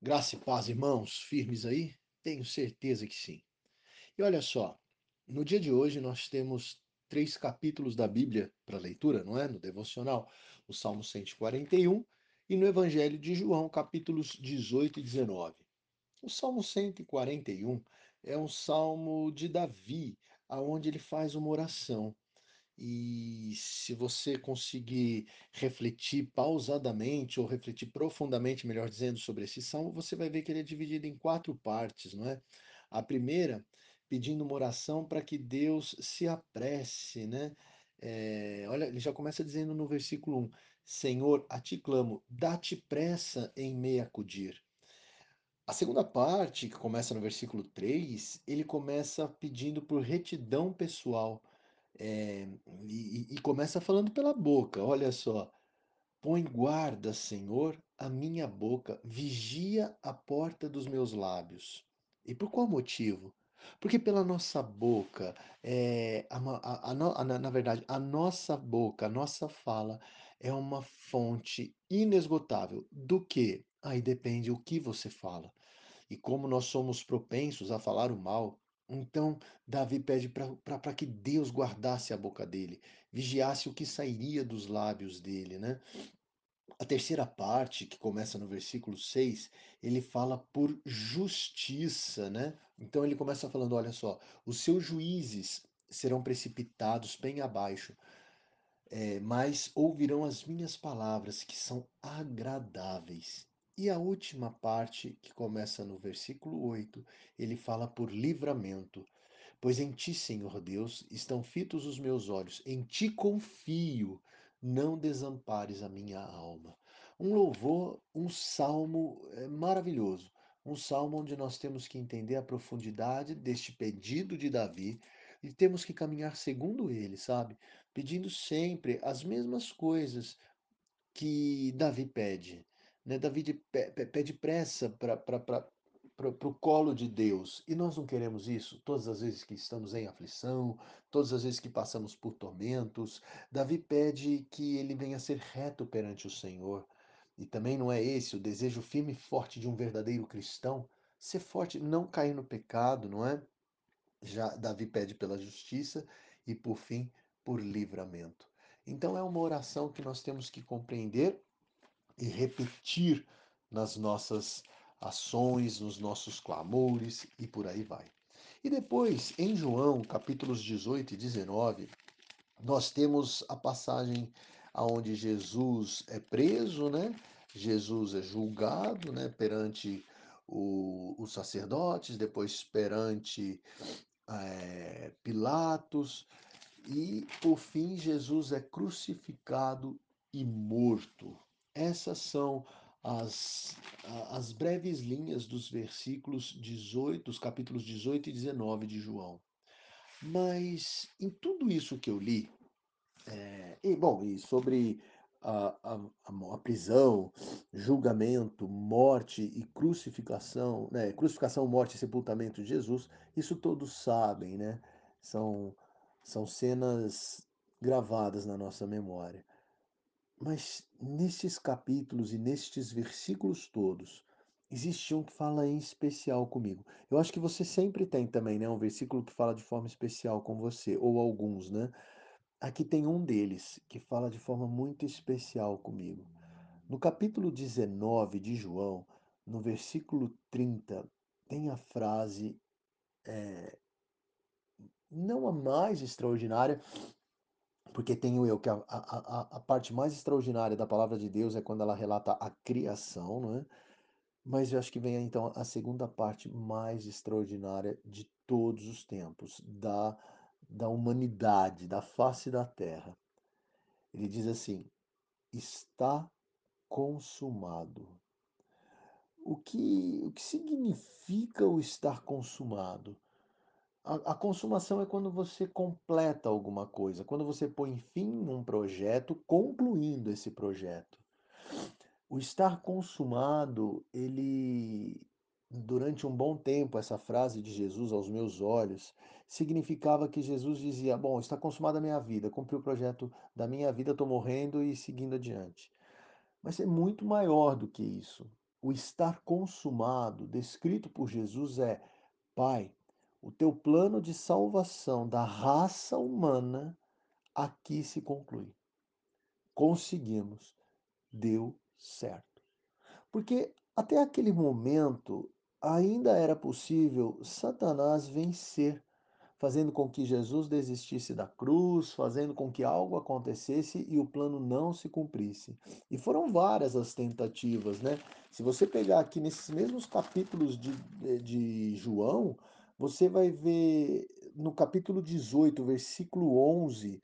Graça e paz, irmãos, firmes aí? Tenho certeza que sim. E olha só, no dia de hoje nós temos três capítulos da Bíblia para leitura, não é? No devocional, o Salmo 141 e no Evangelho de João, capítulos 18 e 19. O Salmo 141 é um salmo de Davi, aonde ele faz uma oração. E se você conseguir refletir pausadamente ou refletir profundamente, melhor dizendo, sobre esse salmo, você vai ver que ele é dividido em quatro partes, não é? A primeira, pedindo uma oração para que Deus se apresse, né? É, olha, ele já começa dizendo no versículo um: Senhor, a ti clamo, dá-te pressa em me acudir. A segunda parte, que começa no versículo 3, ele começa pedindo por retidão pessoal. É, e, e começa falando pela boca, olha só. Põe guarda, Senhor, a minha boca, vigia a porta dos meus lábios. E por qual motivo? Porque pela nossa boca, é, a a- a na verdade, a nossa boca, a nossa fala é uma fonte inesgotável do que? Aí depende o que você fala. E como nós somos propensos a falar o mal, então Davi pede para que Deus guardasse a boca dele, vigiasse o que sairia dos lábios dele, né? A terceira parte, que começa no versículo 6, ele fala por justiça, né? Então ele começa falando: olha só, os seus juízes serão precipitados bem abaixo, é, mas ouvirão as minhas palavras que são agradáveis. E a última parte, que começa no versículo 8, ele fala por livramento. Pois em ti, Senhor Deus, estão fitos os meus olhos, em ti confio, não desampares a minha alma. Um louvor, um salmo é, maravilhoso, um salmo onde nós temos que entender a profundidade deste pedido de Davi e temos que caminhar segundo ele, sabe? Pedindo sempre as mesmas coisas que Davi pede. Né? Davi de- pe- pe- pede pressa para o colo de Deus. E nós não queremos isso todas as vezes que estamos em aflição, todas as vezes que passamos por tormentos. Davi pede que ele venha ser reto perante o Senhor. E também não é esse o desejo firme e forte de um verdadeiro cristão? Ser forte, não cair no pecado, não é? Já Davi pede pela justiça e, por fim, por livramento. Então, é uma oração que nós temos que compreender e repetir nas nossas ações, nos nossos clamores e por aí vai. E depois, em João, capítulos 18 e 19, nós temos a passagem aonde Jesus é preso, né? Jesus é julgado, né, perante o, os sacerdotes, depois perante é, Pilatos, e por fim Jesus é crucificado e morto. Essas são as, as breves linhas dos versículos 18, dos capítulos 18 e 19 de João. Mas em tudo isso que eu li, é, e bom, e sobre a, a, a, prisão, julgamento, morte e crucificação, né, crucificação, morte e sepultamento de Jesus, isso todos sabem, né? São, são cenas gravadas na nossa memória. Mas nestes capítulos e nestes versículos todos, existe um que fala em especial comigo. Eu acho que você sempre tem também, né, um versículo que fala de forma especial com você, ou alguns, né? Aqui tem um deles que fala de forma muito especial comigo. No capítulo 19 de João, no versículo 30, tem a frase, não a mais extraordinária, porque tenho eu que a, a, a, parte mais extraordinária da palavra de Deus é quando ela relata a criação, não é? Mas eu acho que vem então a segunda parte mais extraordinária de todos os tempos, da, da humanidade, da face da terra. Ele diz assim: está consumado. O que, o que significa o estar consumado? A, consumação é quando você completa alguma coisa, quando você põe fim num projeto, concluindo esse projeto. O estar consumado, ele, durante um bom tempo, essa frase de Jesus aos meus olhos, significava que Jesus dizia: Bom, está consumada a minha vida, cumpri o projeto da minha vida, estou morrendo e seguindo adiante. Mas é muito maior do que isso. O estar consumado, descrito por Jesus, é: Pai, o teu plano de salvação da raça humana aqui se conclui. Conseguimos, deu certo. Porque até aquele momento ainda era possível Satanás vencer fazendo com que Jesus desistisse da cruz, fazendo com que algo acontecesse e o plano não se cumprisse. E foram várias as tentativas, né? Se você pegar aqui nesses mesmos capítulos de, de João, você vai ver no capítulo 18, versículo 11,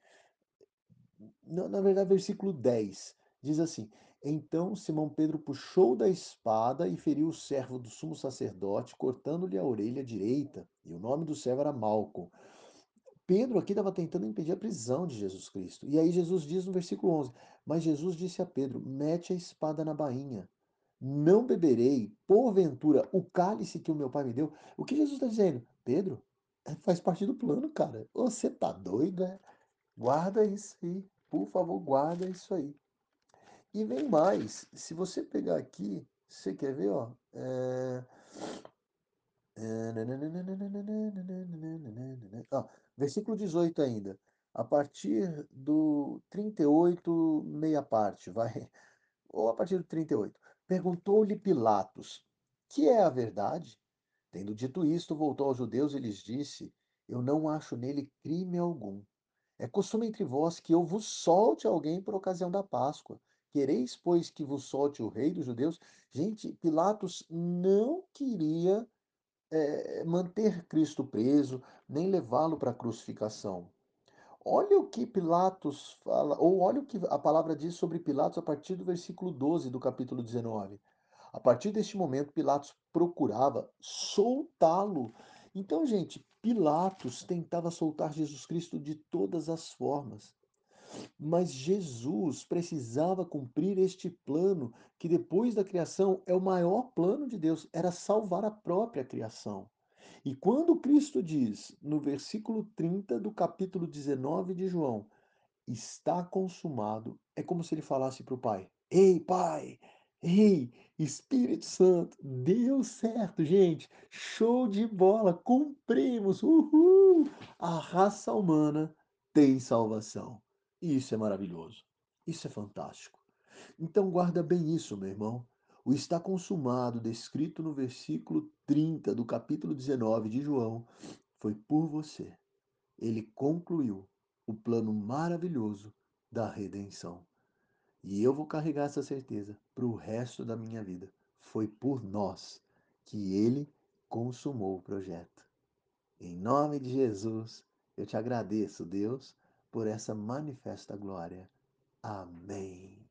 na, verdade, versículo 10, diz assim: Então Simão Pedro puxou da espada e feriu o servo do sumo sacerdote, cortando-lhe a orelha direita. E o nome do servo era Malco. Pedro aqui estava tentando impedir a prisão de Jesus Cristo. E aí Jesus diz no versículo 11: Mas Jesus disse a Pedro: Mete a espada na bainha. Não beberei, porventura, o cálice que o meu pai me deu. O que Jesus está dizendo? Pedro, é, faz parte do plano, cara. Você tá doido, é? Guarda isso aí. Por favor, guarda isso aí. E vem mais. Se você pegar aqui, você quer ver, ó? É... Ah, versículo 18 ainda. A partir do 38, meia parte, vai. Ou a partir do 38. Perguntou-lhe Pilatos: Que é a verdade? Tendo dito isto, voltou aos judeus e lhes disse: Eu não acho nele crime algum. É costume entre vós que eu vos solte alguém por ocasião da Páscoa. Quereis, pois, que vos solte o rei dos judeus? Gente, Pilatos não queria é, manter Cristo preso, nem levá-lo para a crucificação. Olha o que Pilatos fala, ou olha o que a palavra diz sobre Pilatos a partir do versículo 12 do capítulo 19. A partir deste momento, Pilatos procurava soltá-lo. Então, gente, Pilatos tentava soltar Jesus Cristo de todas as formas. Mas Jesus precisava cumprir este plano, que depois da criação é o maior plano de Deus, era salvar a própria criação. E quando Cristo diz, no versículo 30 do capítulo 19 de João, está consumado, é como se ele falasse para o Pai: Ei, Pai, ei, Espírito Santo, deu certo, gente, show de bola, cumprimos, uhul! A raça humana tem salvação. Isso é maravilhoso, isso é fantástico. Então guarda bem isso, meu irmão. O está consumado, descrito no versículo 30 do capítulo 19 de João, foi por você. Ele concluiu o plano maravilhoso da redenção. E eu vou carregar essa certeza para o resto da minha vida. Foi por nós que ele consumou o projeto. Em nome de Jesus, eu te agradeço, Deus, por essa manifesta glória. Amém.